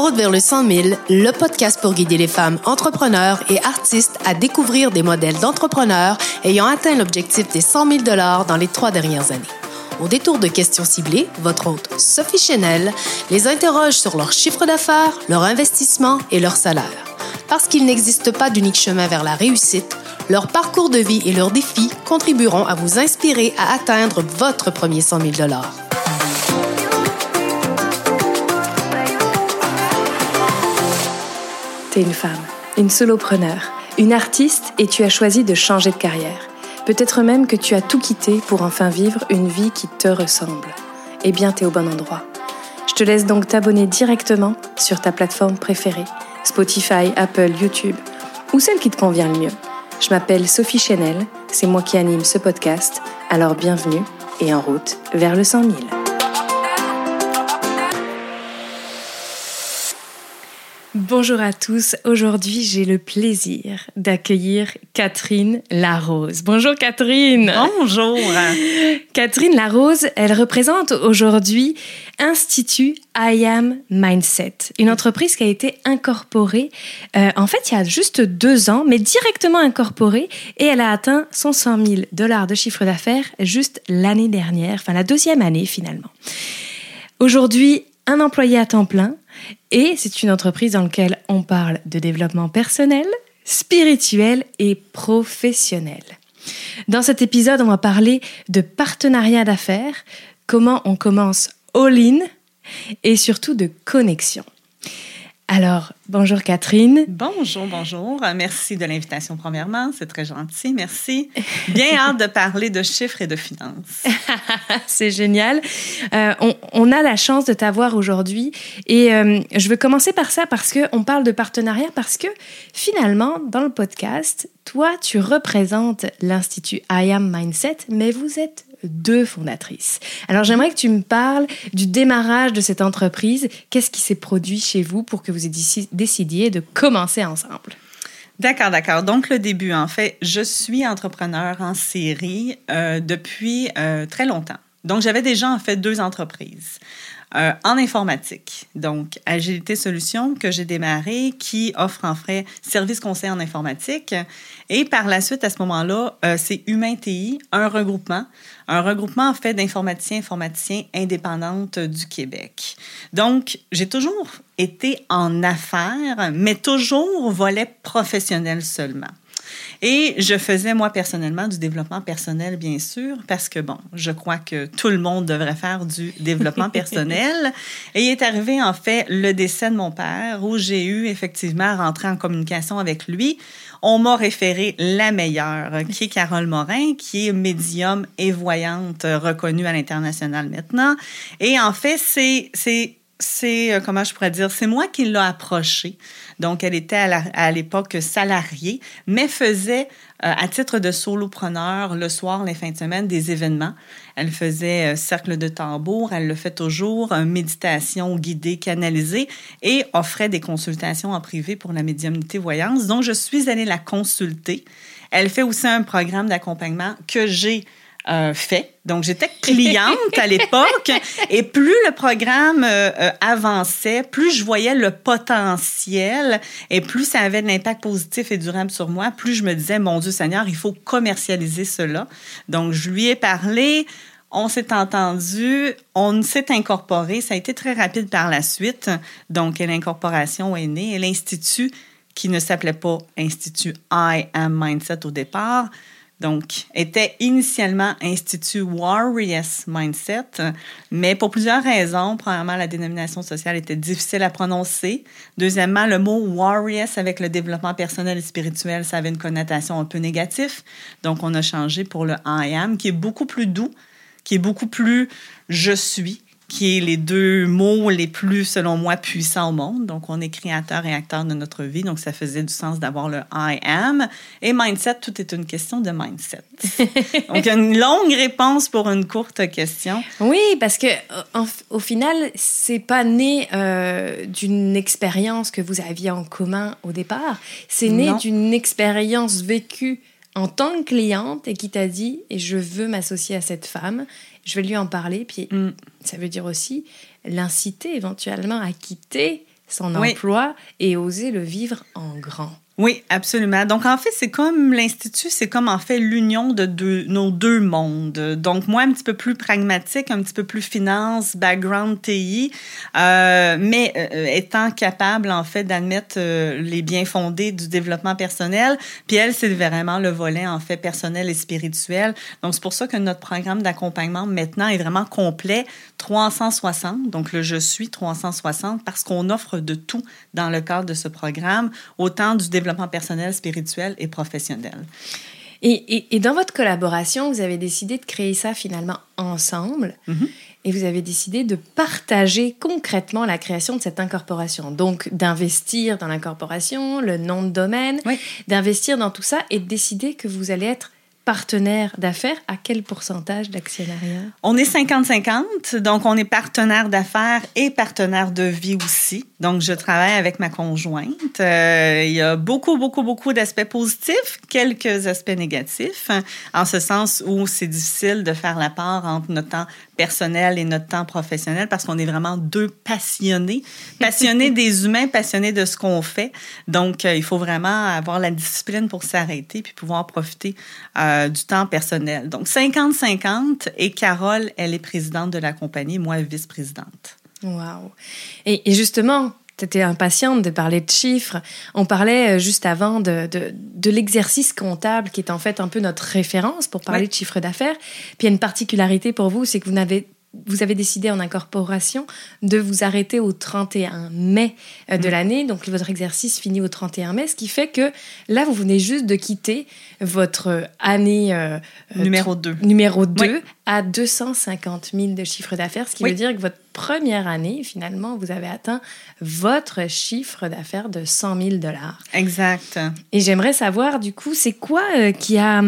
Route vers le 100 000, le podcast pour guider les femmes entrepreneurs et artistes à découvrir des modèles d'entrepreneurs ayant atteint l'objectif des 100 000 dans les trois dernières années. Au détour de questions ciblées, votre hôte Sophie Chenel les interroge sur leur chiffre d'affaires, leur investissement et leur salaire. Parce qu'il n'existe pas d'unique chemin vers la réussite, leur parcours de vie et leurs défis contribueront à vous inspirer à atteindre votre premier 100 000 T'es une femme, une solopreneur, une artiste et tu as choisi de changer de carrière. Peut-être même que tu as tout quitté pour enfin vivre une vie qui te ressemble. Eh bien, t'es au bon endroit. Je te laisse donc t'abonner directement sur ta plateforme préférée, Spotify, Apple, YouTube, ou celle qui te convient le mieux. Je m'appelle Sophie Chanel, c'est moi qui anime ce podcast, alors bienvenue et en route vers le 100 000. Bonjour à tous. Aujourd'hui, j'ai le plaisir d'accueillir Catherine Larose. Bonjour Catherine. Bonjour. Catherine Larose, elle représente aujourd'hui Institut I Am Mindset, une entreprise qui a été incorporée, euh, en fait, il y a juste deux ans, mais directement incorporée, et elle a atteint son 100 000 dollars de chiffre d'affaires juste l'année dernière, enfin la deuxième année finalement. Aujourd'hui, un employé à temps plein, et c'est une entreprise dans laquelle on parle de développement personnel, spirituel et professionnel. Dans cet épisode, on va parler de partenariat d'affaires, comment on commence all-in et surtout de connexion. Alors, bonjour Catherine. Bonjour, bonjour. Merci de l'invitation premièrement. C'est très gentil. Merci. Bien hâte de parler de chiffres et de finances. C'est génial. Euh, on, a la chance de t'avoir aujourd'hui et euh, je veux commencer par ça parce qu'on parle de partenariat parce que finalement, dans le podcast, toi, tu représentes l'Institut I Am Mindset, mais vous êtes deux fondatrices. Alors j'aimerais que tu me parles du démarrage de cette entreprise. Qu'est-ce qui s'est produit chez vous pour que vous décidiez de commencer ensemble? D'accord, d'accord. Donc le début, en fait, je suis entrepreneur en série euh, depuis euh, très longtemps. Donc j'avais déjà en fait deux entreprises. Euh, en informatique. Donc, Agilité Solutions que j'ai démarré, qui offre en fait service conseil en informatique. Et par la suite, à ce moment-là, euh, c'est Humain TI, un regroupement, un regroupement en fait d'informaticiens, informaticiens indépendantes du Québec. Donc, j'ai toujours été en affaires, mais toujours volet professionnel seulement. Et je faisais, moi, personnellement, du développement personnel, bien sûr, parce que, bon, je crois que tout le monde devrait faire du développement personnel. Et il est arrivé, en fait, le décès de mon père, où j'ai eu, effectivement, à rentrer en communication avec lui. On m'a référé la meilleure, qui est Carole Morin, qui est médium et voyante reconnue à l'international maintenant. Et en fait, c'est, c'est, euh, comment je pourrais dire, c'est moi qui l'ai approché donc, elle était à l'époque salariée, mais faisait euh, à titre de solopreneur le soir, les fins de semaine, des événements. Elle faisait euh, cercle de tambour, elle le fait toujours, méditation guidée, canalisée et offrait des consultations en privé pour la médiumnité voyance. Donc, je suis allée la consulter. Elle fait aussi un programme d'accompagnement que j'ai euh, fait. Donc, j'étais cliente à l'époque et plus le programme euh, euh, avançait, plus je voyais le potentiel et plus ça avait de l'impact positif et durable sur moi, plus je me disais, mon Dieu Seigneur, il faut commercialiser cela. Donc, je lui ai parlé. On s'est entendu, on s'est incorporé. Ça a été très rapide par la suite. Donc, l'incorporation est née et l'Institut, qui ne s'appelait pas Institut I Am Mindset au départ, donc, était initialement Institut Warriors Mindset, mais pour plusieurs raisons. Premièrement, la dénomination sociale était difficile à prononcer. Deuxièmement, le mot Warriors avec le développement personnel et spirituel, ça avait une connotation un peu négative. Donc, on a changé pour le I am, qui est beaucoup plus doux, qui est beaucoup plus je suis, qui est les deux mots les plus, selon moi, puissants au monde. Donc, on est créateur et acteur de notre vie. Donc, ça faisait du sens d'avoir le I am. Et mindset, tout est une question de mindset. donc, une longue réponse pour une courte question. Oui, parce que au final, c'est pas né euh, d'une expérience que vous aviez en commun au départ. C'est né d'une expérience vécue en tant que cliente et qui t'a dit et je veux m'associer à cette femme je vais lui en parler. Puis mm. ça veut dire aussi l'inciter éventuellement à quitter son emploi et oser le vivre en grand. Oui, absolument. Donc, en fait, c'est comme l'Institut, c'est comme en fait l'union de nos deux mondes. Donc, moi, un petit peu plus pragmatique, un petit peu plus finance, background TI, euh, mais euh, étant capable, en fait, d'admettre euh, les biens fondés du développement personnel. Puis elle, c'est vraiment le volet, en fait, personnel et spirituel. Donc, c'est pour ça que notre programme d'accompagnement maintenant est vraiment complet, 360. Donc, le Je suis 360, parce qu'on offre de tout dans le cadre de ce programme, autant du développement personnel, spirituel et professionnel. Et, dans votre collaboration, vous avez décidé de créer ça finalement ensemble. Mm-hmm. Et vous avez décidé de partager concrètement la création de cette incorporation. Donc, d'investir dans l'incorporation, le nom de domaine, d'investir dans tout ça et de décider que vous allez être partenaire d'affaires, à quel pourcentage d'actionnariat? On est 50-50, donc on est partenaire d'affaires et partenaire de vie aussi. Donc, je travaille avec ma conjointe. Euh, il y a beaucoup, beaucoup, beaucoup d'aspects positifs, quelques aspects négatifs, en ce sens où c'est difficile de faire la part entre notre temps personnel et notre temps professionnel parce qu'on est vraiment deux passionnés, passionnés des humains, passionnés de ce qu'on fait. Donc, euh, il faut vraiment avoir la discipline pour s'arrêter puis pouvoir profiter euh, du temps personnel. Donc, 50-50 et Carole, elle est présidente de la compagnie, moi, vice-présidente. Wow. Et, justement, tu étais impatiente de parler de chiffres. On parlait euh, juste avant de, de, l'exercice comptable qui est en fait un peu notre référence pour parler de chiffre d'affaires. Puis il y a une particularité pour vous, c'est que vous n'avez vous avez décidé en incorporation de vous arrêter au 31 mai euh, de mm. l'année. Donc, votre exercice finit au 31 mai, ce qui fait que là, vous venez juste de quitter votre année euh, numéro 2, numéro 2 à 250 000 de chiffre d'affaires, ce qui veut dire que votre première année, finalement, vous avez atteint votre chiffre d'affaires de 100 000 dollars. Exact. Et j'aimerais savoir, du coup, c'est quoi euh, qui, a,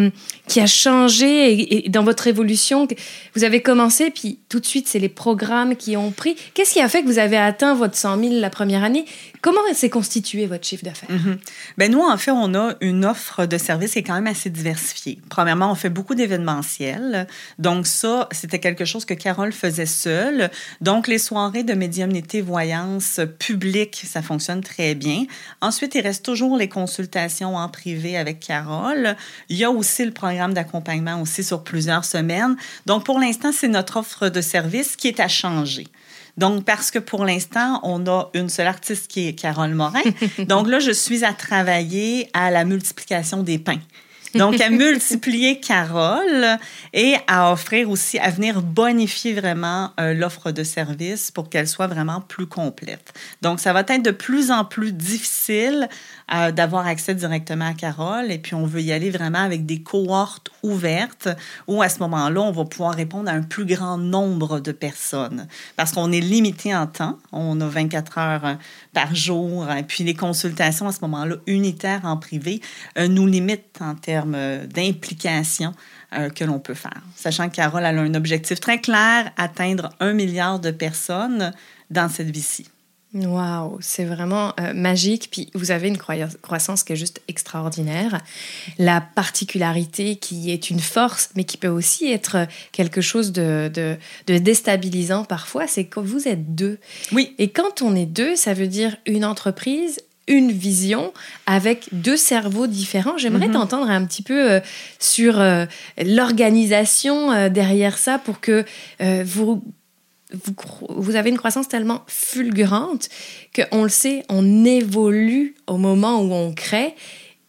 qui a changé et, dans votre évolution? Vous avez commencé, puis tout de suite, c'est les programmes qui ont pris. Qu'est-ce qui a fait que vous avez atteint votre 100 000 la première année? Comment s'est constitué votre chiffre d'affaires? Mm ben nous, en fait, on a une offre de services qui est quand même assez diversifiée. Premièrement, on fait beaucoup d'événementiels. Donc, ça, c'était quelque chose que Carole faisait seule. Donc, les soirées de médiumnité voyance publique, ça fonctionne très bien. Ensuite, il reste toujours les consultations en privé avec Carole. Il y a aussi le programme d'accompagnement aussi sur plusieurs semaines. Donc, pour l'instant, c'est notre offre de service qui est à changer. Donc, parce que pour l'instant, on a une seule artiste qui est Carole Morin. Donc là, je suis à travailler à la multiplication des pains. Donc, à multiplier Carole et à offrir aussi, à venir bonifier vraiment euh, l'offre de service pour qu'elle soit vraiment plus complète. Donc, ça va être de plus en plus difficile euh, d'avoir accès directement à Carole et puis on veut y aller vraiment avec des cohortes ouvertes où à ce moment-là, on va pouvoir répondre à un plus grand nombre de personnes parce qu'on est limité en temps. On a 24 heures par jour et puis les consultations à ce moment-là unitaires en privé euh, nous limitent en termes euh, d'implication euh, que l'on peut faire. Sachant que Carole a un objectif très clair, atteindre un milliard de personnes dans cette vie-ci. Waouh, c'est vraiment euh, magique. Puis vous avez une croissance qui est juste extraordinaire. La particularité qui est une force, mais qui peut aussi être quelque chose de, de déstabilisant parfois, c'est que vous êtes deux. Oui. Et quand on est deux, ça veut dire une entreprise une vision avec deux cerveaux différents. J'aimerais mhm. t'entendre un petit peu euh, sur euh, l'organisation euh, derrière ça pour que vous, vous, vous, avez une croissance tellement fulgurante qu'on le sait, on évolue au moment où on crée.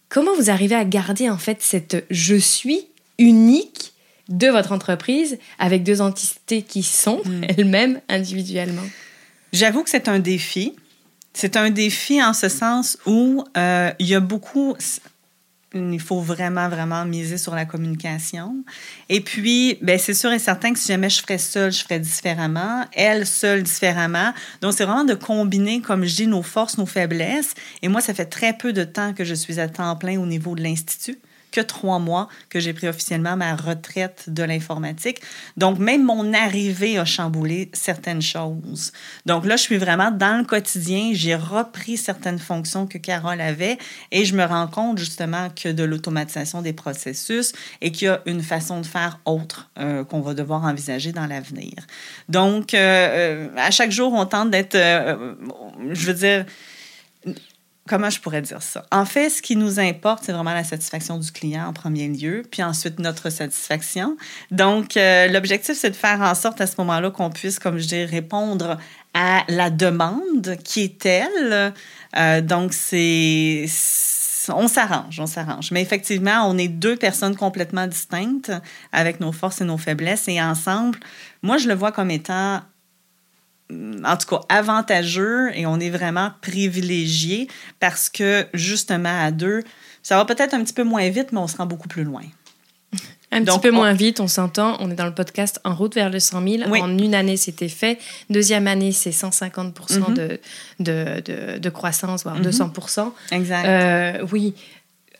Comment vous arrivez à garder en fait cette je suis unique de votre entreprise avec deux entités qui sont mhm. elles-mêmes individuellement? J'avoue que c'est un défi. C'est un défi en ce sens où euh, il y a beaucoup il faut vraiment, vraiment miser sur la communication. Et puis, ben, c'est sûr et certain que si jamais je ferais seule, je ferais différemment. Elle, seule, différemment. Donc, c'est vraiment de combiner, comme je dis, nos forces, nos faiblesses. Et moi, ça fait très peu de temps que je suis à temps plein au niveau de l'Institut. Que trois mois que j'ai pris officiellement ma retraite de l'informatique. Donc, même mon arrivée a chamboulé certaines choses. Donc là, je suis vraiment dans le quotidien. J'ai repris certaines fonctions que Carole avait et je me rends compte justement que de l'automatisation des processus et qu'il y a une façon de faire autre euh, qu'on va devoir envisager dans l'avenir. Donc, euh, à chaque jour, on tente d'être, je veux dire, comment je pourrais dire ça? En fait, ce qui nous importe, c'est vraiment la satisfaction du client en premier lieu, puis ensuite notre satisfaction. Donc, euh, l'objectif, c'est de faire en sorte à ce moment-là qu'on puisse, comme je dis, répondre à la demande qui est telle. Euh, donc, c'est on s'arrange, on s'arrange. Mais effectivement, on est deux personnes complètement distinctes avec nos forces et nos faiblesses et ensemble, moi, je le vois comme étant en tout cas avantageux et on est vraiment privilégié parce que justement à deux, ça va peut-être un petit peu moins vite, mais on se rend beaucoup plus loin. Un petit peu moins vite, on s'entend. On est dans le podcast En route vers le 100 000. En une année, c'était fait. Deuxième année, c'est 150 mm-hmm. de, de, de, croissance, voire 200 mm-hmm. Exact. Euh, oui,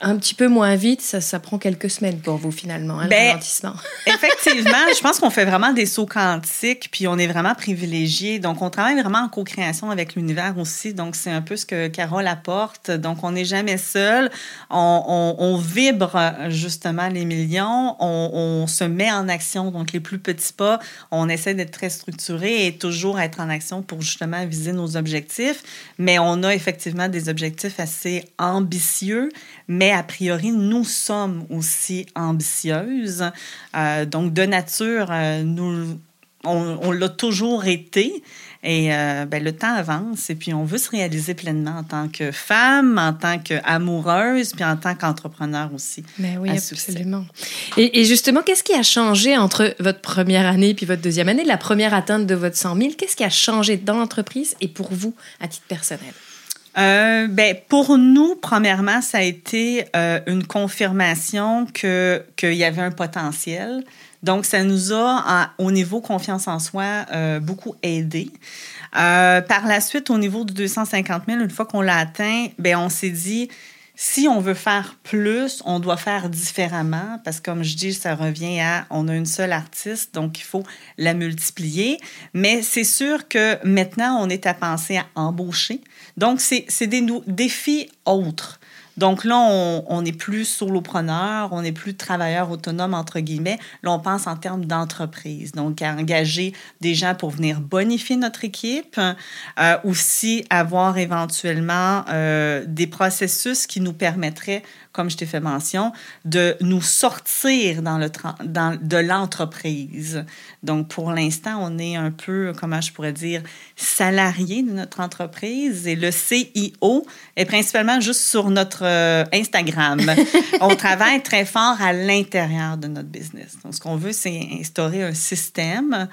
un petit peu moins vite, ça, ça prend quelques semaines pour vous finalement, hein, ben, effectivement, je pense qu'on fait vraiment des sauts quantiques, puis on est vraiment privilégié. Donc, on travaille vraiment en co-création avec l'univers aussi. Donc, c'est un peu ce que Carole apporte. Donc, on n'est jamais seul. On, on, vibre justement les millions. On, on, se met en action. Donc, les plus petits pas, on essaie d'être très structuré et toujours être en action pour justement viser nos objectifs. Mais on a effectivement des objectifs assez ambitieux, mais a priori, nous sommes aussi ambitieuses. Euh, donc, de nature, euh, nous, on, l'a toujours été. Et euh, ben, le temps avance et puis on veut se réaliser pleinement en tant que femme, en tant qu'amoureuse, puis en tant qu'entrepreneur aussi. Mais ben oui, absolument. Et, et justement, qu'est-ce qui a changé entre votre première année puis votre deuxième année, la première atteinte de votre 100 000? Qu'est-ce qui a changé dans l'entreprise et pour vous à titre personnel? Euh, ben, pour nous, premièrement, ça a été euh, une confirmation que qu'il y avait un potentiel. Donc, ça nous a, au niveau confiance en soi, euh, beaucoup aidé. par la suite, au niveau du 250 000, une fois qu'on l'a atteint, ben, on s'est dit, si on veut faire plus, on doit faire différemment parce que, comme je dis, ça revient à on a une seule artiste, donc il faut la multiplier. Mais c'est sûr que maintenant, on est à penser à embaucher. Donc, c'est des défis autres. Donc là, on n'est plus solopreneur, on n'est plus travailleur autonome, entre guillemets. Là, on pense en termes d'entreprise. Donc, à engager des gens pour venir bonifier notre équipe, euh, aussi avoir éventuellement euh, des processus qui nous permettraient comme je t'ai fait mention, de nous sortir dans le dans, de l'entreprise. Donc, pour l'instant, on est un peu, comment je pourrais dire, salarié de notre entreprise et le CIO est principalement juste sur notre euh, Instagram. on travaille très fort à l'intérieur de notre business. Donc, ce qu'on veut, c'est instaurer un système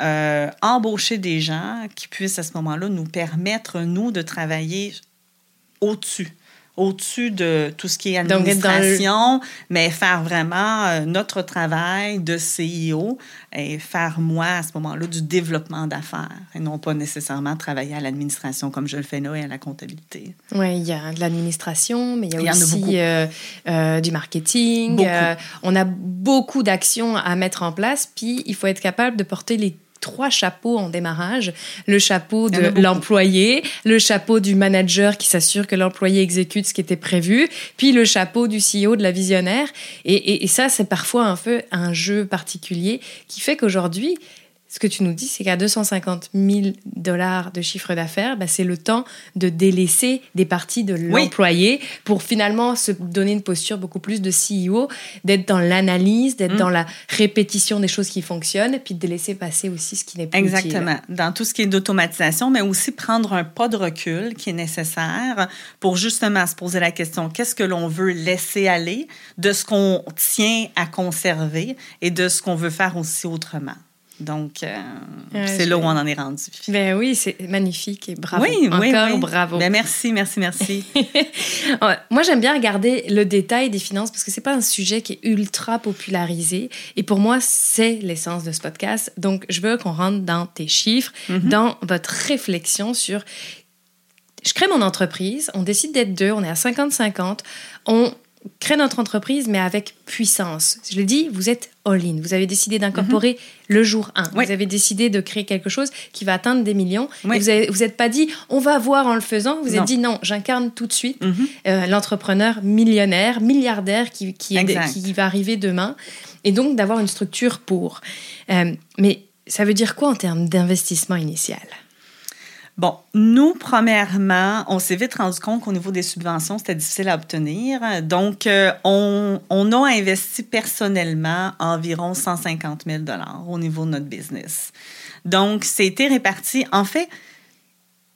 euh, embaucher des gens qui puissent à ce moment-là nous permettre, nous, de travailler au-dessus au-dessus de tout ce qui est administration, mais faire vraiment euh, notre travail de CIO et faire, moi, à ce moment-là, du développement d'affaires et non pas nécessairement travailler à l'administration comme je le fais là et à la comptabilité. Oui, il y a de l'administration, mais il y a aussi euh, euh, du marketing. on a beaucoup d'actions à mettre en place, puis il faut être capable de porter les trois chapeaux en démarrage. Le chapeau de l'employé, le chapeau du manager qui s'assure que l'employé exécute ce qui était prévu, puis le chapeau du CEO de la visionnaire. Et, et ça, c'est parfois un peu un jeu particulier qui fait qu'aujourd'hui, ce que tu nous dis, c'est qu'à 250 000 dollars de chiffre d'affaires, bah, c'est le temps de délaisser des parties de l'employé pour finalement se donner une posture beaucoup plus de CEO, d'être dans l'analyse, d'être mm. dans la répétition des choses qui fonctionnent, puis de laisser passer aussi ce qui n'est pas Exactement. Dans tout ce qui est d'automatisation, mais aussi prendre un pas de recul qui est nécessaire pour justement se poser la question qu'est-ce que l'on veut laisser aller de ce qu'on tient à conserver et de ce qu'on veut faire aussi autrement? Donc, euh, c'est là où on en est rendu. Ben oui, c'est magnifique et bravo. Oui, Encore oui, bravo. Ben merci, merci, merci. Moi, j'aime bien regarder le détail des finances parce que c'est pas un sujet qui est ultra popularisé. Et pour moi, c'est l'essence de ce podcast. Donc, je veux qu'on rentre dans tes chiffres, mm-hmm. dans votre réflexion sur je crée mon entreprise, on décide d'être deux, on est à 50-50, on crée notre entreprise, mais avec puissance. Je l'ai dit, vous êtes all-in. Vous avez décidé d'incorporer le jour 1. Oui. Vous avez décidé de créer quelque chose qui va atteindre des millions. Oui. Et vous n'êtes vous êtes pas dit, on va voir en le faisant. Vous Non. êtes dit, non, j'incarne tout de suite Mhm. euh, l'entrepreneur millionnaire, milliardaire qui, qui va arriver demain. Et donc d'avoir une structure pour. Euh, mais ça veut dire quoi en termes d'investissement initial? Bon, nous, premièrement, on s'est vite rendu compte qu'au niveau des subventions, c'était difficile à obtenir. Donc, euh, on, on a investi personnellement environ 150 000 au niveau de notre business. Donc, c'était réparti. En fait,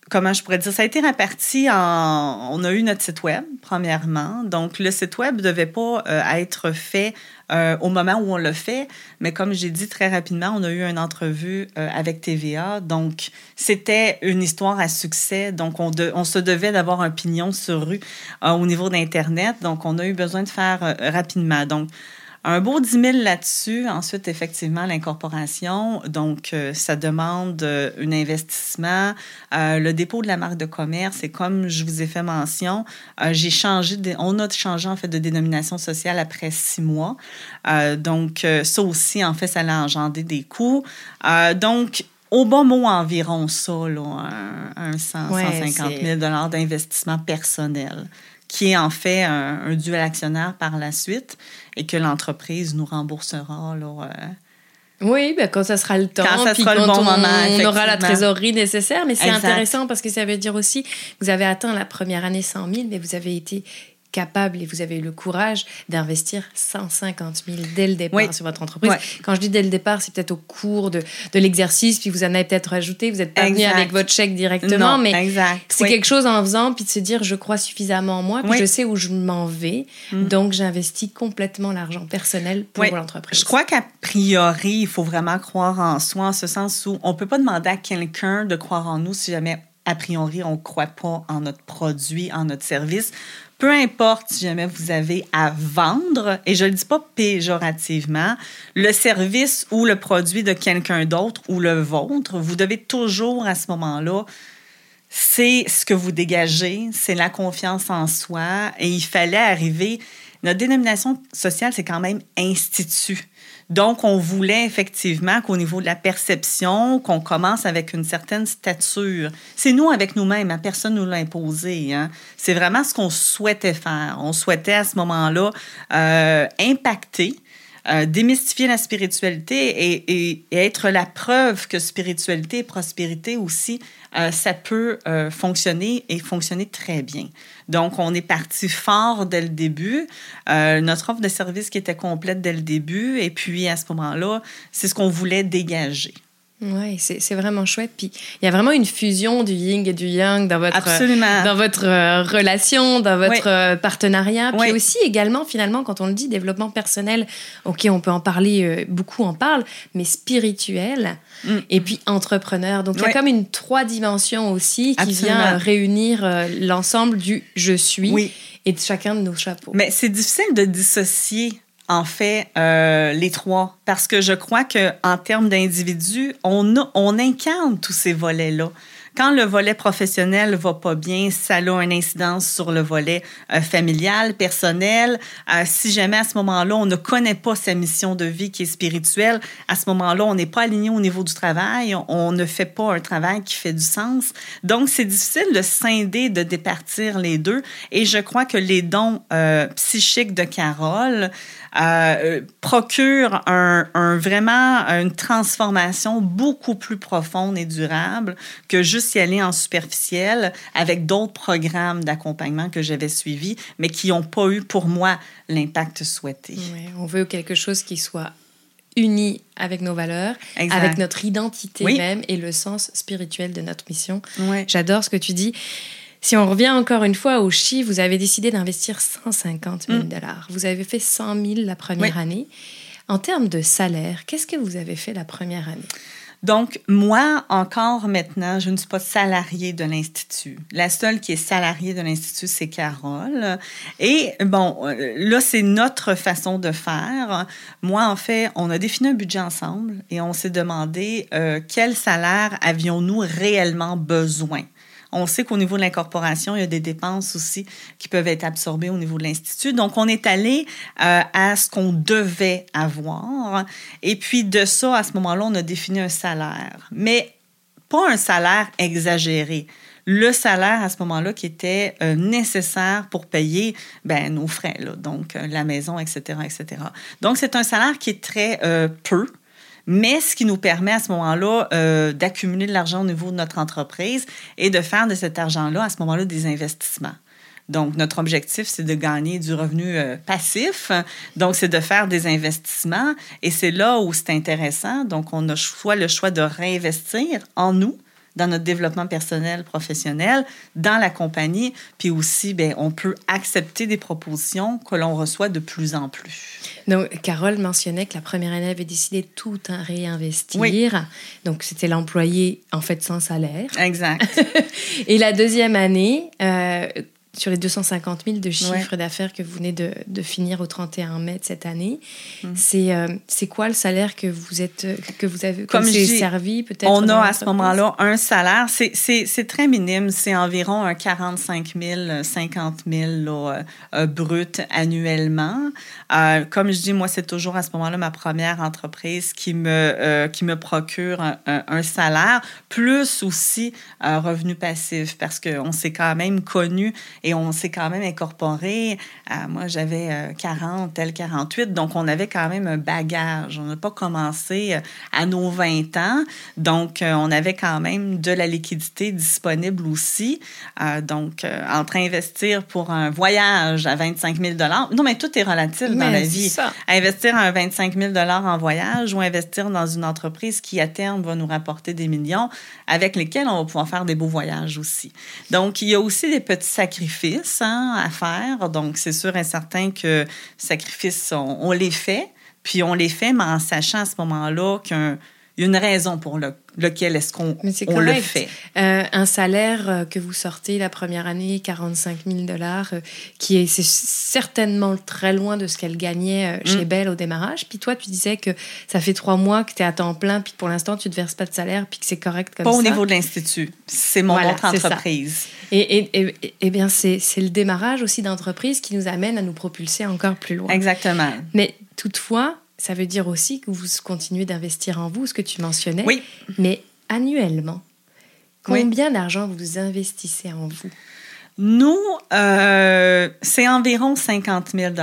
comment je pourrais dire, ça a été réparti en... On a eu notre site web, premièrement. Donc, le site web ne devait pas euh, être fait euh, au moment où on l'a fait, mais comme j'ai dit très rapidement, on a eu une entrevue euh, avec TVA. Donc, c'était une histoire à succès. Donc, on, de- on se devait d'avoir un pignon sur rue au niveau d'Internet. Donc, on a eu besoin de faire rapidement. Donc, un beau 10 000 là-dessus. Ensuite, effectivement, l'incorporation. Donc, euh, ça demande euh, un investissement. Euh, le dépôt de la marque de commerce, et comme je vous ai fait mention, euh, j'ai changé, de- on a changé en fait de dénomination sociale après six mois. Donc, ça aussi, en fait, ça a engendré des coûts. Donc, au bon mot, environ ça, là, un, un 100, Ouais, 150 c'est- 000 d'investissement personnel qui est en fait un, un duel actionnaire par la suite et que l'entreprise nous remboursera. Là, euh, Oui, ben, quand ça sera le temps, Quand ça puis sera le bon on, moment, on aura la trésorerie nécessaire. Mais c'est intéressant parce que ça veut dire aussi que vous avez atteint la première année 100 000, mais vous avez été capable et vous avez eu le courage d'investir 150 000 dès le départ Oui. sur votre entreprise. Ouais. Quand je dis dès le départ, c'est peut-être au cours de, de l'exercice, puis vous en avez peut-être rajouté, vous n'êtes pas venu avec votre chèque directement, non, mais c'est Oui. quelque chose en faisant, puis de se dire, je crois suffisamment en moi, puis Oui. je sais où je m'en vais, Mm. donc j'investis complètement l'argent personnel pour l'entreprise. Je crois qu'à priori, il faut vraiment croire en soi, en ce sens où on ne peut pas demander à quelqu'un de croire en nous si jamais, a priori, on ne croit pas en notre produit, en notre service. Peu importe si jamais vous avez à vendre, et je ne le dis pas péjorativement, le service ou le produit de quelqu'un d'autre ou le vôtre, vous devez toujours à ce moment-là c'est ce que vous dégagez, c'est la confiance en soi. Et il fallait arriver. Notre dénomination sociale, c'est quand même institut. Donc, on voulait effectivement qu'au niveau de la perception, qu'on commence avec une certaine stature. C'est nous avec nous-mêmes, hein, personne ne nous l'a imposé. hein. C'est vraiment ce qu'on souhaitait faire. On souhaitait à ce moment-là euh, impacter euh, démystifier la spiritualité et, être la preuve que spiritualité et prospérité aussi, euh, ça peut fonctionner et fonctionner très bien. Donc, on est parti fort dès le début. Euh, notre offre de service qui était complète dès le début. Et puis, à ce moment-là, c'est ce qu'on voulait dégager. Oui, c'est vraiment chouette. Puis il y a vraiment une fusion du yin et du yang dans votre, Absolument. dans votre euh, relation, dans votre euh, partenariat. Puis aussi également, finalement, quand on le dit, développement personnel, ok, on peut en parler, euh, beaucoup en parlent, mais spirituel Mm. et puis entrepreneur. Donc il y a comme une trois dimensions aussi qui Absolument. vient euh, réunir euh, l'ensemble du je suis Oui. et de chacun de nos chapeaux. Mais c'est difficile de dissocier en fait euh, les trois parce que je crois que en termes d'individus, on a- on incarne tous ces volets là. Quand le volet professionnel va pas bien, ça a une incidence sur le volet euh, familial, personnel. Euh, si jamais à ce moment-là, on ne connaît pas sa mission de vie qui est spirituelle, à ce moment-là, on n'est pas aligné au niveau du travail, on, on ne fait pas un travail qui fait du sens. Donc, c'est difficile de scinder, de départir les deux. Et je crois que les dons euh, psychiques de Carole euh, procurent un, un- vraiment une transformation beaucoup plus profonde et durable que juste y aller en superficiel avec d'autres programmes d'accompagnement que j'avais suivis, mais qui n'ont pas eu pour moi l'impact souhaité. On veut quelque chose qui soit uni avec nos valeurs, Exact. avec notre identité Oui. même et le sens spirituel de notre mission. J'adore ce que tu dis. Si on revient encore une fois au chiffre, vous avez décidé d'investir 150 000 Mm. dollars. Vous avez fait 100 000 la première Oui. année. En termes de salaire, qu'est-ce que vous avez fait la première année? Donc, moi, encore maintenant, je ne suis pas salariée de l'Institut. La seule qui est salariée de l'Institut, c'est Carole. Et bon, euh, là, c'est notre façon de faire. Moi, en fait, on a défini un budget ensemble et on s'est demandé euh, quel salaire avions-nous réellement besoin? On sait qu'au niveau de l'incorporation, il y a des dépenses aussi qui peuvent être absorbées au niveau de l'Institut. Donc, on est allé euh, à ce qu'on devait avoir. Et puis, de ça, à ce moment-là, on a défini un salaire. Mais pas un salaire exagéré le salaire à ce moment-là qui était euh, nécessaire pour payer ben, nos frais, donc euh, la maison, etc., etc. Donc, c'est un salaire qui est très peu, mais ce qui nous permet à ce moment-là d'accumuler de l'argent au niveau de notre entreprise et de faire de cet argent-là, à ce moment-là, des investissements. Donc, notre objectif, c'est de gagner du revenu passif. Donc, c'est de faire des investissements. Et c'est là où c'est intéressant. Donc, on a soit le choix de réinvestir en nous, dans notre développement personnel, professionnel, dans la compagnie, puis aussi, bien, on peut accepter des propositions que l'on reçoit de plus en plus. Donc, Carole mentionnait que la première année avait décidé de tout réinvestir. Donc, c'était l'employé, en fait, sans salaire. Exact. Et la deuxième année, euh, sur les 250 000 de chiffre d'affaires que vous venez de, de, finir au 31 mai de cette année. Mm. C'est euh, c'est quoi le salaire que vous êtes que vous avez comme servi peut-être On a à ce moment-là un salaire, c'est très minime, c'est environ un 45 000, 50 000 là, euh, brut annuellement. Euh, comme je dis, moi c'est toujours à ce moment-là ma première entreprise qui me qui me procure un, un, salaire plus aussi un revenu passif parce qu'on s'est quand même connu et on s'est quand même incorporé. moi, j'avais 40, euh, elle 48, donc on avait quand même un bagage. On n'a pas commencé euh, à nos 20 ans, donc euh, on avait quand même de la liquidité disponible aussi. donc, entre investir pour un voyage à 25 000 non, mais tout est relatif dans la vie. Investir un 25 000 en voyage ou investir dans une entreprise qui, à terme, va nous rapporter des millions avec lesquels on va pouvoir faire des beaux voyages aussi. Donc, il y a aussi des petits sacrifices Hein, à faire. Donc, c'est sûr et certain que sacrifices, on, les fait. Puis on les fait, mais en sachant à ce moment-là qu'un y a une raison pour lequel est-ce qu'on le fait. Euh, un salaire euh, que vous sortez la première année, 45 000 dollars, euh, qui est, certainement très loin de ce qu'elle gagnait chez mm. Belle au démarrage. Puis toi, tu disais que ça fait trois mois que tu es à temps plein, puis pour l'instant, tu ne te verses pas de salaire, puis que c'est correct comme ça. Pas au niveau de l'Institut. C'est mon autre entreprise. Et, et, et, et, bien, c'est le démarrage aussi d'entreprise qui nous amène à nous propulser encore plus loin. Exactement. Mais toutefois, ça veut dire aussi que vous continuez d'investir en vous, ce que tu mentionnais. Oui. Mais annuellement, combien d'argent vous investissez en vous? Nous, euh, c'est environ 50 000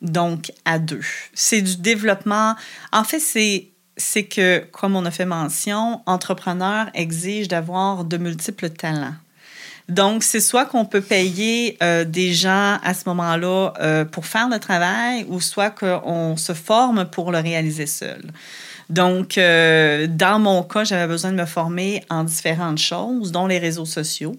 donc à deux. C'est du développement. En fait, c'est c'est que, comme on a fait mention, entrepreneur exige d'avoir de multiples talents. Donc, c'est soit qu'on peut payer euh, des gens à ce moment-là euh, pour faire le travail ou soit qu'on se forme pour le réaliser seul. Donc, euh, dans mon cas, j'avais besoin de me former en différentes choses, dont les réseaux sociaux.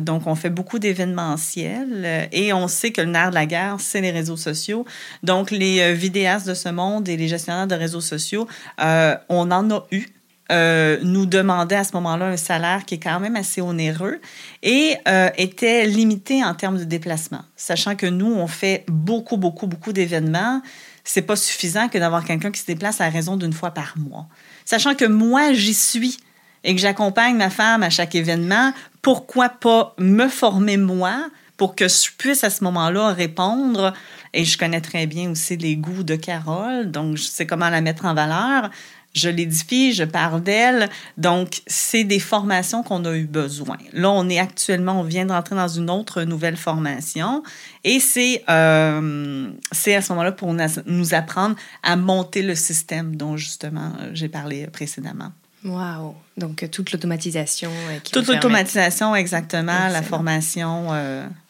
donc, on fait beaucoup d'événementiels et on sait que le nerf de la guerre, c'est les réseaux sociaux. Donc, les vidéastes de ce monde et les gestionnaires de réseaux sociaux, on en a eu euh, nous demandait à ce moment-là un salaire qui est quand même assez onéreux et euh, était limité en termes de déplacement. Sachant que nous, on fait beaucoup, beaucoup, beaucoup d'événements, c'est pas suffisant que d'avoir quelqu'un qui se déplace à raison d'une fois par mois. Sachant que moi, j'y suis et que j'accompagne ma femme à chaque événement, pourquoi pas me former moi pour que je puisse à ce moment-là répondre? Et je connais très bien aussi les goûts de Carole, donc je sais comment la mettre en valeur je l'édifie, je parle d'elle. Donc, c'est des formations qu'on a eu besoin. Là, on est actuellement, on vient d'entrer dans une autre nouvelle formation et c'est euh, à ce moment-là pour nous apprendre à monter le système dont justement euh, j'ai parlé précédemment. Wow! Donc, euh, toute l'automatisation. Euh, toute l'automatisation, exactement, la formation.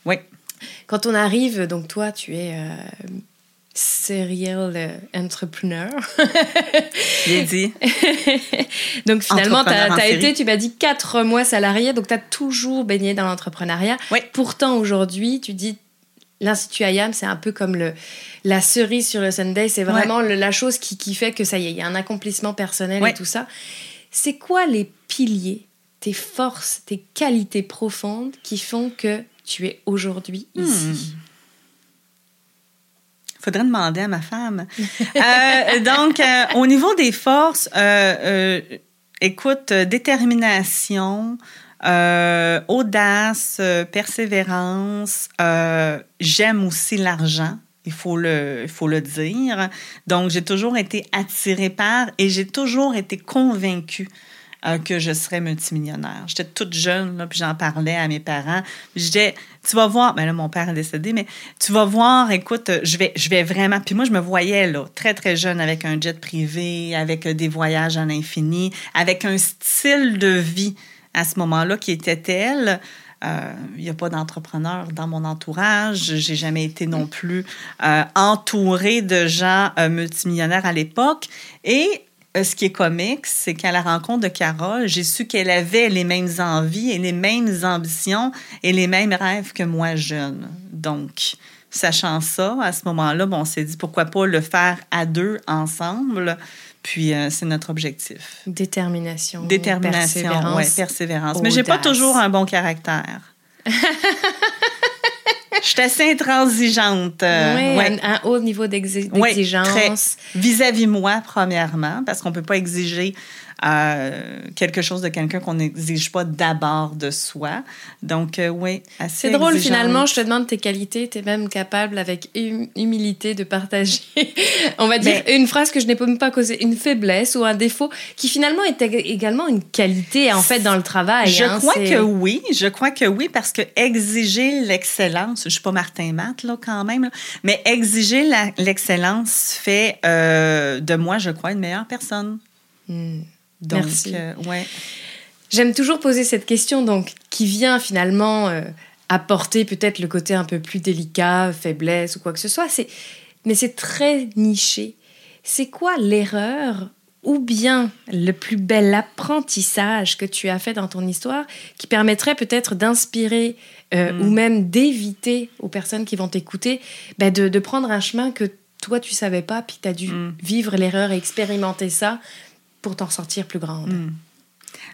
oui. Quand on arrive, donc toi, tu es serial euh, entrepreneur. J'ai dit. donc finalement, tu as, été, tu m'as dit, quatre mois salarié, donc tu as toujours baigné dans l'entrepreneuriat. Oui. Pourtant, aujourd'hui, tu dis, l'Institut IAM, c'est un peu comme le, la cerise sur le Sunday, c'est vraiment la chose qui, qui, fait que ça y est, il y a un accomplissement personnel et tout ça. C'est quoi les piliers, tes forces, tes qualités profondes qui font que tu es aujourd'hui ici? Hmm faudrait demander à ma femme. Euh, donc, euh, au niveau des forces, euh, écoute, détermination, audace, persévérance. J'aime aussi l'argent. Il faut le, il faut le dire. Donc, j'ai toujours été attirée par et j'ai toujours été convaincue que je serais multimillionnaire. J'étais toute jeune, là, puis j'en parlais à mes parents. Je disais, tu vas voir, ben là, mon père est décédé, mais tu vas voir, écoute, je vais, je vais vraiment. Puis moi, je me voyais, là, très, très jeune, avec un jet privé, avec des voyages à l'infini, avec un style de vie à ce moment-là qui était tel. Euh, il n'y a pas d'entrepreneur dans mon entourage. J'ai jamais été non plus euh, entourée de gens euh, multimillionnaires à l'époque. Et ce qui est comique, c'est qu'à la rencontre de Carole, j'ai su qu'elle avait les mêmes envies et les mêmes ambitions et les mêmes rêves que moi jeune. Donc, sachant ça, à ce moment-là, bon, on s'est dit pourquoi pas le faire à deux ensemble. Puis, euh, c'est notre objectif. Détermination. Détermination, persévérance. Ouais, persévérance. Mais j'ai pas toujours un bon caractère. Je suis assez intransigeante. Euh, oui, un, haut niveau d'exigence. Vis-à-vis moi, premièrement, parce qu'on ne peut pas exiger quelque chose de quelqu'un qu'on n'exige pas d'abord de soi. Donc, euh, oui, assez C'est drôle, finalement, je te demande tes qualités, tu es même capable, avec hum, humilité, de partager, on va dire, une phrase que je n'ai même pas causée, une faiblesse ou un défaut, qui finalement est également une qualité, en fait, dans le travail. Je hein, crois que oui, je crois que oui, parce que exiger l'excellence, je suis pas Martin Matt, là, quand même, mais exiger l'excellence fait euh, de moi, je crois, une meilleure personne. Hmm. Merci. Euh, ouais. J'aime toujours poser cette question, donc, qui vient finalement euh, apporter peut-être le côté un peu plus délicat, faiblesse ou quoi que ce soit. C'est, mais c'est très niché. C'est quoi l'erreur ou bien le plus bel apprentissage que tu as fait dans ton histoire qui permettrait peut-être d'inspirer euh, mm. ou même d'éviter aux personnes qui vont t'écouter ben de, de, prendre un chemin que toi tu savais pas puis tu as dû mm. vivre l'erreur et expérimenter ça pour t'en sortir plus grande? Hmm.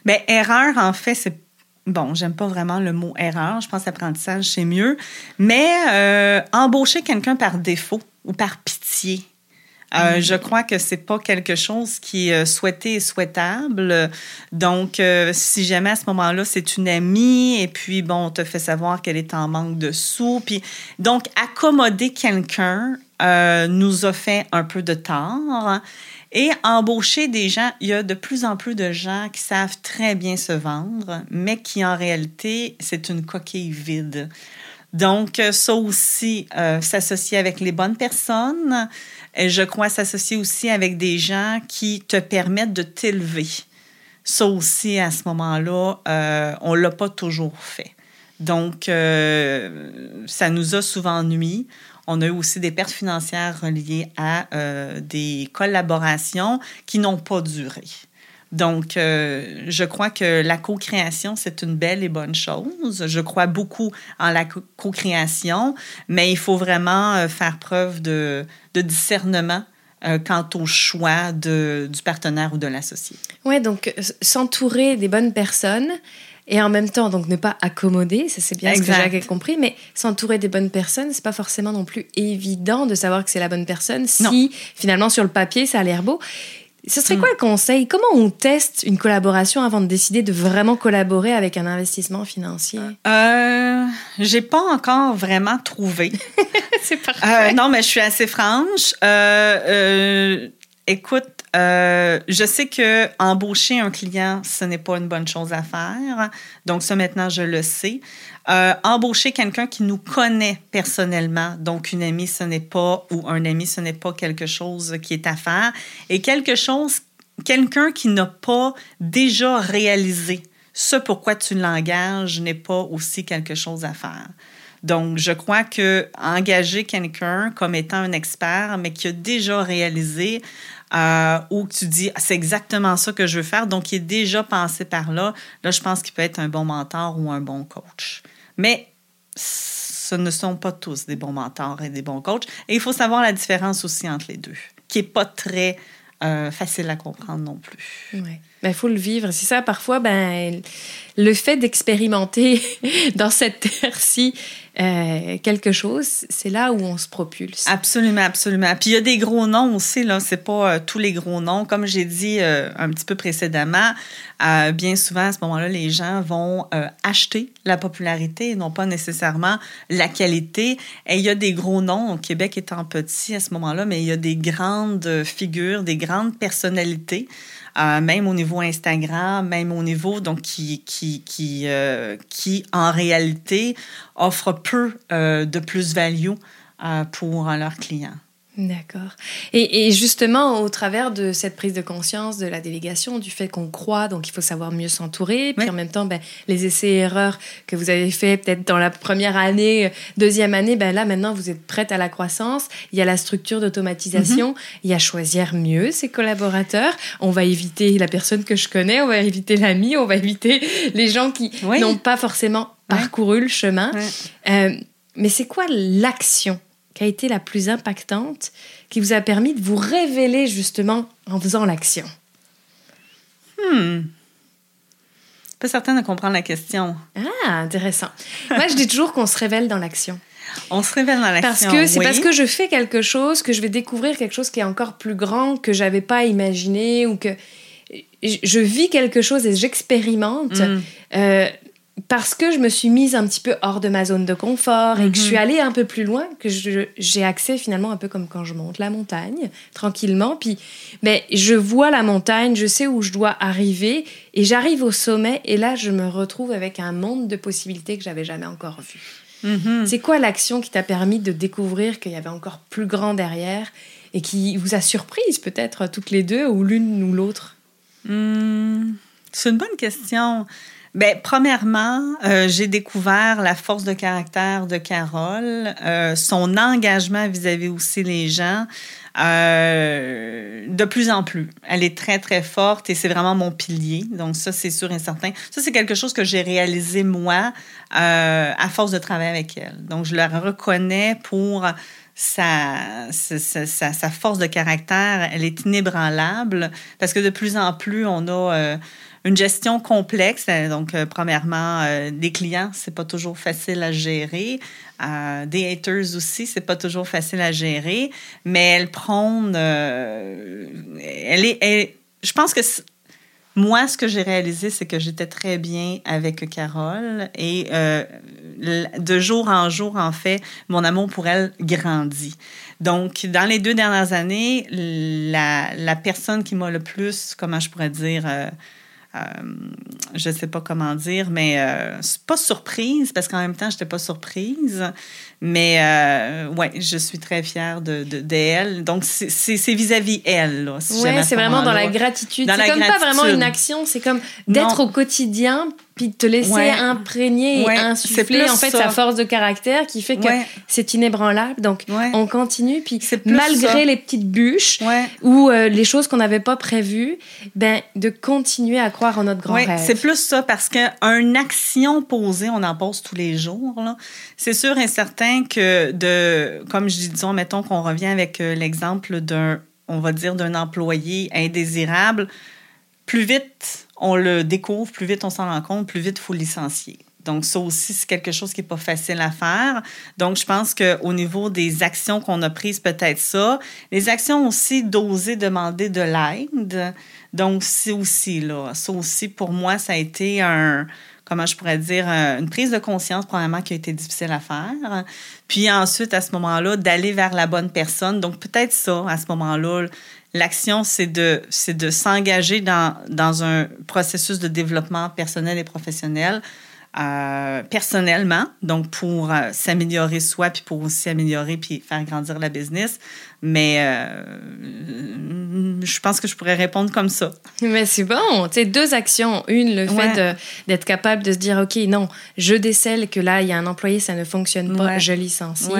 Bien, erreur, en fait, c'est bon, j'aime pas vraiment le mot erreur. Je pense apprentissage, c'est mieux. Mais euh, embaucher quelqu'un par défaut ou par pitié, euh, hmm. Je crois que c'est pas quelque chose qui est euh, souhaité et souhaitable. Donc, si jamais à ce moment-là, c'est une amie et puis, bon, on te fait savoir qu'elle est en manque de sous. Puis, donc, accommoder quelqu'un nous a fait un peu de tort. Et embaucher des gens, il y a de plus en plus de gens qui savent très bien se vendre, mais qui en réalité, c'est une coquille vide. Donc, ça aussi, euh, s'associer avec les bonnes personnes. Et je crois s'associer aussi avec des gens qui te permettent de t'élever. Ça aussi, à ce moment-là, euh, on ne l'a pas toujours fait. Donc, euh, ça nous a souvent nuit. On a eu aussi des pertes financières reliées à euh, des collaborations qui n'ont pas duré. Donc, euh, je crois que la co-création, c'est une belle et bonne chose. Je crois beaucoup en la co-création, mais il faut vraiment euh, faire preuve de, discernement quant au choix du partenaire ou de l'associé. Oui, donc s'entourer des bonnes personnes et en même temps, donc ne pas accommoder, ça c'est bien ce que Jacques a compris, mais s'entourer des bonnes personnes, c'est pas forcément non plus évident de savoir que c'est la bonne personne si finalement sur le papier ça a l'air beau. Ce serait mm. quoi le conseil? Comment on teste une collaboration avant de décider de vraiment collaborer avec un investissement financier? Euh, J'ai pas encore vraiment trouvé. c'est parfait. Euh, non, mais je suis assez franche. Euh, euh écoute, euh, je sais que embaucher un client, ce n'est pas une bonne chose à faire. Donc, ça, maintenant, je le sais. Euh, embaucher quelqu'un qui nous connaît personnellement, donc une amie, ce n'est pas, ou un ami, ce n'est pas quelque chose qui est à faire. Et quelque chose, quelqu'un qui n'a pas déjà réalisé ce pourquoi tu l'engages n'est pas aussi quelque chose à faire. Donc, je crois que engager quelqu'un comme étant un expert, mais qui a déjà réalisé euh, ou que tu dis c'est exactement ça que je veux faire, donc il est déjà pensé par là, là, je pense qu'il peut être un bon mentor ou un bon coach. Mais ce ne sont pas tous des bons mentors et des bons coachs. Et il faut savoir la différence aussi entre les deux, qui n'est pas très euh, facile à comprendre non plus. Il faut le vivre. C'est ça, parfois, ben, le fait d'expérimenter dans cette terre-ci euh, quelque chose, c'est là où on se propulse. Absolument, absolument. Puis il y a des gros noms aussi, là. C'est pas euh, tous les gros noms. Comme j'ai dit euh, un petit peu précédemment, bien souvent, à ce moment-là, les gens vont acheter la popularité et non pas nécessairement la qualité. Et il y a des gros noms, Québec étant petit à ce moment-là, mais il y a des grandes figures, des grandes personnalités. Euh, même au niveau Instagram, même au niveau donc qui qui qui, euh, qui en réalité offre peu euh, de plus-value pour leurs clients. D'accord. Et, justement, au travers de cette prise de conscience de la délégation, du fait qu'on croit, donc il faut savoir mieux s'entourer, puis en même temps, ben, les essais et erreurs que vous avez fait peut-être dans la première année, deuxième année, ben là maintenant vous êtes prête à la croissance. Il y a la structure d'automatisation, mhm. il y a choisir mieux ses collaborateurs. On va éviter la personne que je connais, on va éviter l'ami, on va éviter les gens qui n'ont pas forcément parcouru le chemin. Euh, mais c'est quoi l'action qui a été la plus impactante, qui vous a permis de vous révéler justement en faisant l'action? Hmm. Pas certaine de comprendre la question. Ah, intéressant. Moi, je dis toujours qu'on se révèle dans l'action. On se révèle dans l'action. Parce que c'est parce que je fais quelque chose que je vais découvrir quelque chose qui est encore plus grand que j'avais pas imaginé ou que je vis quelque chose et j'expérimente. Hmm. Euh, parce que je me suis mise un petit peu hors de ma zone de confort et que je suis mhm. allée un peu plus loin, que j'ai accès finalement un peu comme quand je monte la montagne tranquillement. Puis mais ben, je vois la montagne, je sais où je dois arriver et j'arrive au sommet et là je me retrouve avec un monde de possibilités que j'avais jamais encore vu. Mhm. C'est quoi l'action qui t'a permis de découvrir qu'il y avait encore plus grand derrière et qui vous a surprise peut-être toutes les deux ou l'une ou l'autre? Hmm, C'est une bonne question. Bien, premièrement, euh, j'ai découvert la force de caractère de Carole, euh, son engagement vis-à-vis aussi les gens. Euh, de plus en plus. Elle est très, très forte et c'est vraiment mon pilier. Donc, ça, c'est sûr et certain. Ça, c'est quelque chose que j'ai réalisé moi à force de travailler avec elle. Donc, je la reconnais pour sa, sa, force de caractère. Elle est inébranlable parce que de plus en plus, on a une gestion complexe. Euh, donc, euh, premièrement, euh, des clients, c'est pas toujours facile à gérer. des haters aussi, c'est pas toujours facile à gérer. Mais elle prône. elle est. je pense que moi, ce que j'ai réalisé, c'est que j'étais très bien avec Carole et de jour en jour, en fait, mon amour pour elle grandit. Donc, dans les deux dernières années, la, la personne qui m'a le plus, comment je pourrais dire, euh, je ne sais pas comment dire, mais euh, c'est pas surprise parce qu'en même temps, je n'étais pas surprise. Mais euh, ouais, je suis très fière de, d'elle. Donc, c'est, vis-à-vis elle. Si oui, c'est vraiment dans la gratitude. C'est comme pas vraiment une action, c'est comme d'être au quotidien puis de te laisser imprégner et insuffler en fait sa force de caractère qui fait que c'est inébranlable. Donc on continue. Puis malgré les petites bûches ou euh, les choses qu'on n'avait pas prévues, ben de continuer à croire en notre grand rêve. C'est plus ça parce qu'une action posée, on en pose tous les jours. C'est sûr et certain que de, comme je dis, disons, mettons qu'on revient avec euh, l'exemple d'un, on va dire, d'un employé indésirable, plus vite on le découvre, plus vite on s'en rend compte, plus vite il faut licencier. Donc, ça aussi, c'est quelque chose qui n'est pas facile à faire. Donc, je pense qu'au niveau des actions qu'on a prises, peut-être ça. Les actions aussi d'oser demander de l'aide. Donc, c'est aussi là. Ça aussi, pour moi, ça a été un, comment je pourrais dire, une prise de conscience, premièrement, qui a été difficile à faire. Puis ensuite, à ce moment-là, d'aller vers la bonne personne. Donc, peut-être ça, à ce moment-là, L'action, c'est de, c'est de s'engager dans, dans un processus de développement personnel et professionnel euh, personnellement, donc pour euh, s'améliorer soi, puis pour aussi améliorer puis faire grandir la business. Mais euh, je pense que je pourrais répondre comme ça. Mais c'est bon. Tu sais, deux actions. Une, le fait d'être capable de se dire, OK, non, je décèle que là, il y a un employé, ça ne fonctionne pas, je licencie.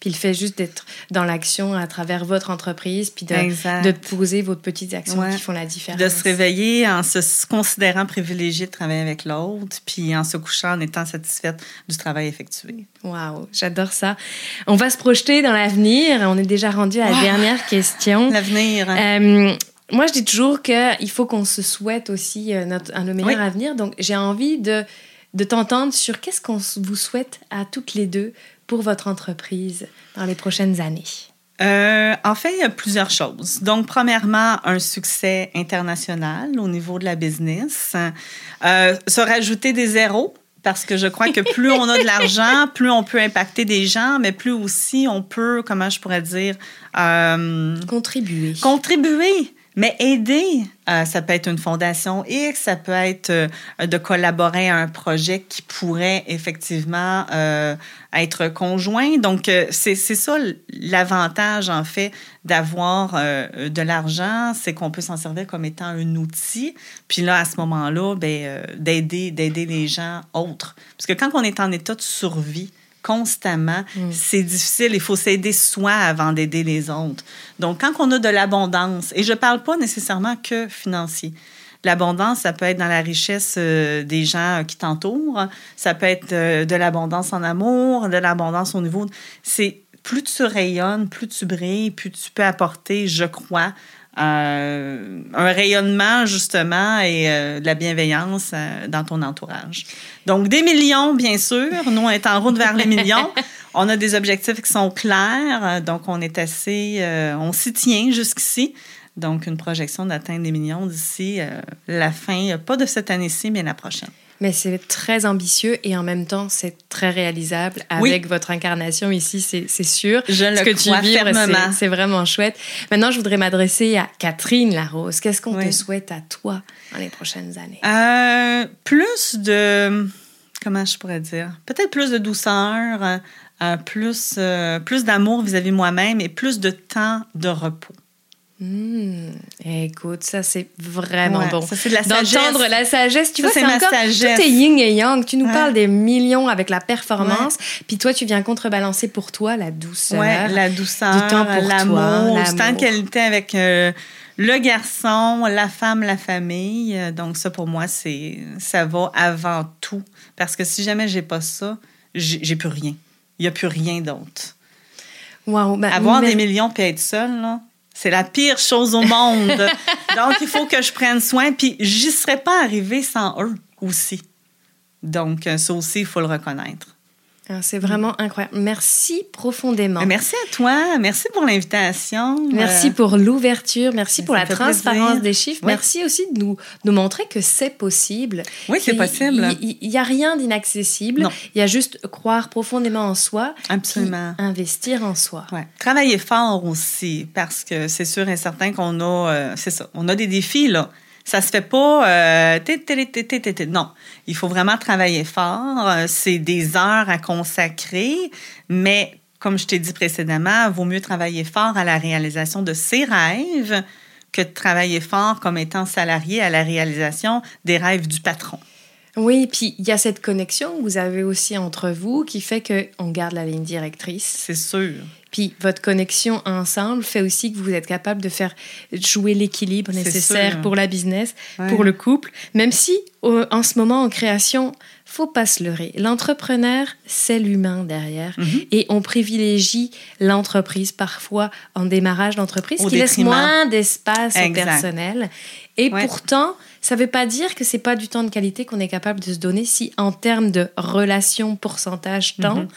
Puis le fait juste d'être dans l'action à travers votre entreprise, puis de, de poser vos petites actions qui font la différence. De se réveiller en se considérant privilégié de travailler avec l'autre, puis en se couchant en étant satisfaite du travail effectué. Waouh, j'adore ça. On va se projeter dans l'avenir. On est déjà rendu à la dernière question. L'avenir. Euh, moi, je dis toujours qu'il faut qu'on se souhaite aussi euh, notre, un, le meilleur Oui. avenir. Donc, j'ai envie de, de t'entendre sur qu'est-ce qu'on vous souhaite à toutes les deux pour votre entreprise dans les prochaines années. Euh, en fait, il y a plusieurs choses. Donc, premièrement, un succès international au niveau de la business. Euh, se rajouter des zéros, parce que je crois que plus on a de l'argent, plus on peut impacter des gens, mais plus aussi on peut, comment je pourrais dire, euh, Contribuer. Contribuer, mais aider. Euh, ça peut être une fondation X, ça peut être euh, de collaborer à un projet qui pourrait effectivement euh, être conjoint. Donc, c'est ça l'avantage, en fait, d'avoir de l'argent, c'est qu'on peut s'en servir comme étant un outil. Puis là, à ce moment-là, ben, d'aider les gens autres. Parce que quand on est en état de survie, constamment, c'est difficile. Il faut s'aider soi avant d'aider les autres. Donc, quand on a de l'abondance, et je ne parle pas nécessairement que financier. L'abondance, ça peut être dans la richesse euh, des gens euh, qui t'entourent. Ça peut être euh, de l'abondance en amour, de l'abondance au niveau... C'est plus tu rayonnes, plus tu brilles, plus tu peux apporter, je crois, euh, un rayonnement justement et euh, de la bienveillance euh, dans ton entourage. Donc des millions, bien sûr. Nous, on est en route vers les millions. On a des objectifs qui sont clairs, donc on est assez, on s'y tient jusqu'ici. Donc une projection d'atteindre des millions d'ici la fin, pas de cette année-ci, mais la prochaine. Mais c'est très ambitieux et en même temps, c'est très réalisable Oui. avec votre incarnation ici, c'est sûr. Je Ce le que tu crois fermement. c'est- vraiment chouette. Maintenant, je voudrais m'adresser à Catherine Larose. Qu'est-ce qu'on te souhaite à toi dans les prochaines années? Euh, plus de. Comment je pourrais dire? Peut-être plus de douceur, euh, euh, plus, euh, plus d'amour vis-à-vis moi-même et plus de temps de repos. Hmm, Écoute, ça, c'est vraiment Ouais, bon. Ça, c'est de la sagesse. D'entendre la sagesse, tu Ça, vois, c'est encore sagesse. tout est yin et yang. Tu nous Ouais. parles des millions avec la performance, puis toi, tu viens contrebalancer pour toi la douceur. Ouais, la douceur, du temps pour toi, l'amour, du temps de qualité avec euh, le garçon, la femme, la famille. Euh, Donc ça, pour moi, c'est ça va avant tout. Parce que si jamais j'ai pas ça, j'ai j'ai plus rien. Il y a plus rien d'autre. Wow, ben, Avoir mais- des millions puis être seul, là, c'est la pire chose au monde. Donc, il faut que je prenne soin. Puis, j'y serais pas arrivée sans eux aussi. Donc, ça aussi, il faut le reconnaître. Ah, C'est vraiment incroyable. Merci profondément. Mais Merci à toi. Merci pour l'invitation. Merci Euh, pour l'ouverture, merci pour la transparence plaisir. des chiffres. Oui. Merci aussi de nous, nous montrer que c'est possible. Oui, c'est possible. Il n'y a rien d'inaccessible. Il y a juste croire profondément en soi, Absolument. investir en soi. Ouais. Travailler fort aussi, parce que c'est sûr et certain qu'on a, euh, c'est ça, on a des défis, là. Ça se fait pas, euh, non. Il faut vraiment travailler fort. Euh, C'est des heures à consacrer, mais comme je t'ai dit précédemment, il vaut mieux travailler fort à la réalisation de ses rêves que de travailler fort comme étant salarié à la réalisation des rêves du patron. Oui, puis il y a cette connexion que vous avez aussi entre vous qui fait qu'on garde la ligne directrice. C'est sûr. Puis votre connexion ensemble fait aussi que vous êtes capable de faire jouer l'équilibre nécessaire sûr. pour la business, Ouais. pour le couple, même si euh, en ce moment en création, faut pas se leurrer. L'entrepreneur, c'est l'humain derrière Mhm. et on privilégie l'entreprise parfois en démarrage d'entreprise qui laisse moins d'espace au personnel. Et Ouais. pourtant, ça veut pas dire que c'est pas du temps de qualité qu'on est capable de se donner si en termes de relation, pourcentage, temps, Mhm.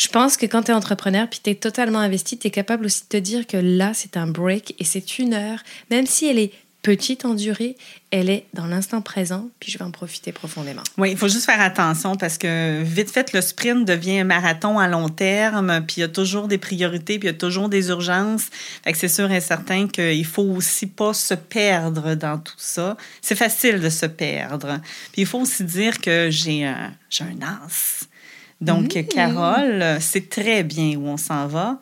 Je pense que quand tu es entrepreneur puis tu es totalement investi, tu es capable aussi de te dire que là, c'est un break et c'est une heure, même si elle est petite en durée, elle est dans l'instant présent, puis je vais en profiter profondément. Oui, il faut juste faire attention parce que vite fait, le sprint devient un marathon à long terme, puis il y a toujours des priorités, puis il y a toujours des urgences. Fait que c'est sûr et certain qu'il faut aussi pas se perdre dans tout ça. C'est facile de se perdre. Puis il faut aussi dire que j'ai un, j'ai un as. Donc, Carole sait très bien où on s'en va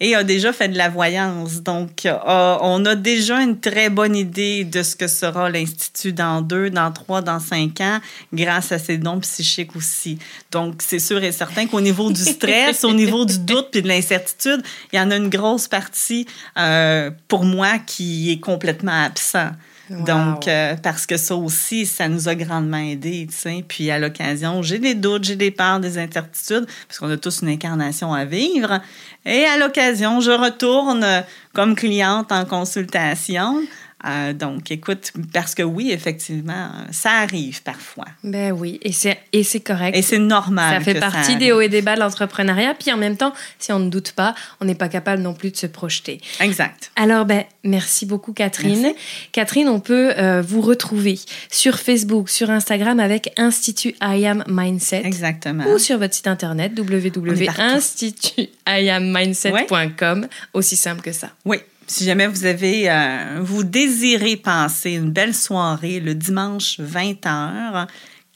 et a déjà fait de la voyance. Donc, euh, on a déjà une très bonne idée de ce que sera l'Institut dans deux, dans trois, dans cinq ans, grâce à ses dons psychiques aussi. Donc, c'est sûr et certain qu'au niveau du stress, au niveau du doute puis de l'incertitude, il y en a une grosse partie euh, pour moi qui est complètement absent. Wow. Donc, euh, parce que ça aussi, ça nous a grandement aidé, tu sais. Puis à l'occasion, j'ai des doutes, j'ai des peurs, des incertitudes, parce qu'on a tous une incarnation à vivre. Et à l'occasion, je retourne comme cliente en consultation. Euh, donc, écoute, parce que oui, effectivement, ça arrive parfois. Ben oui, et c'est et c'est correct. Et c'est normal. ça fait que partie ça des hauts et des bas de l'entrepreneuriat. Puis en même temps, si on ne doute pas, on n'est pas capable non plus de se projeter. Exact. Alors, ben, merci beaucoup, Catherine. Merci. Catherine, on peut euh, vous retrouver sur Facebook, sur Instagram avec Institut I Am Mindset. Exactement. Ou sur votre site internet www.institutiammindset.com. Aussi simple que ça. Oui. Si jamais vous avez, euh, vous désirez passer une belle soirée le dimanche 20h,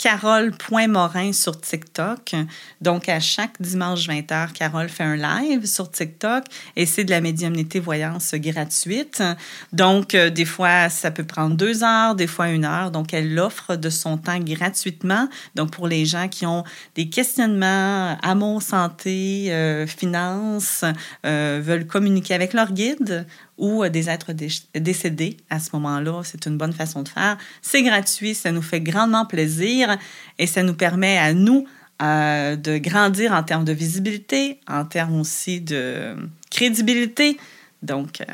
Carole.morin sur TikTok. Donc, à chaque dimanche 20h, Carole fait un live sur TikTok et c'est de la médiumnité voyance gratuite. Donc, euh, des fois, ça peut prendre deux heures, des fois une heure. Donc, elle l'offre de son temps gratuitement. Donc, pour les gens qui ont des questionnements, amour, santé, euh, finances, euh, veulent communiquer avec leur guide ou euh, des êtres dé- décédés à ce moment-là, c'est une bonne façon de faire. C'est gratuit, ça nous fait grandement plaisir et ça nous permet à nous euh, de grandir en termes de visibilité, en termes aussi de crédibilité. Donc, euh,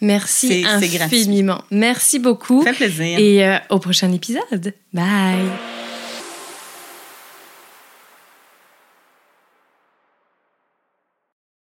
Merci C'est- c'est gratuit. infiniment. Merci beaucoup. ça fait plaisir. Et euh, au prochain épisode. Bye.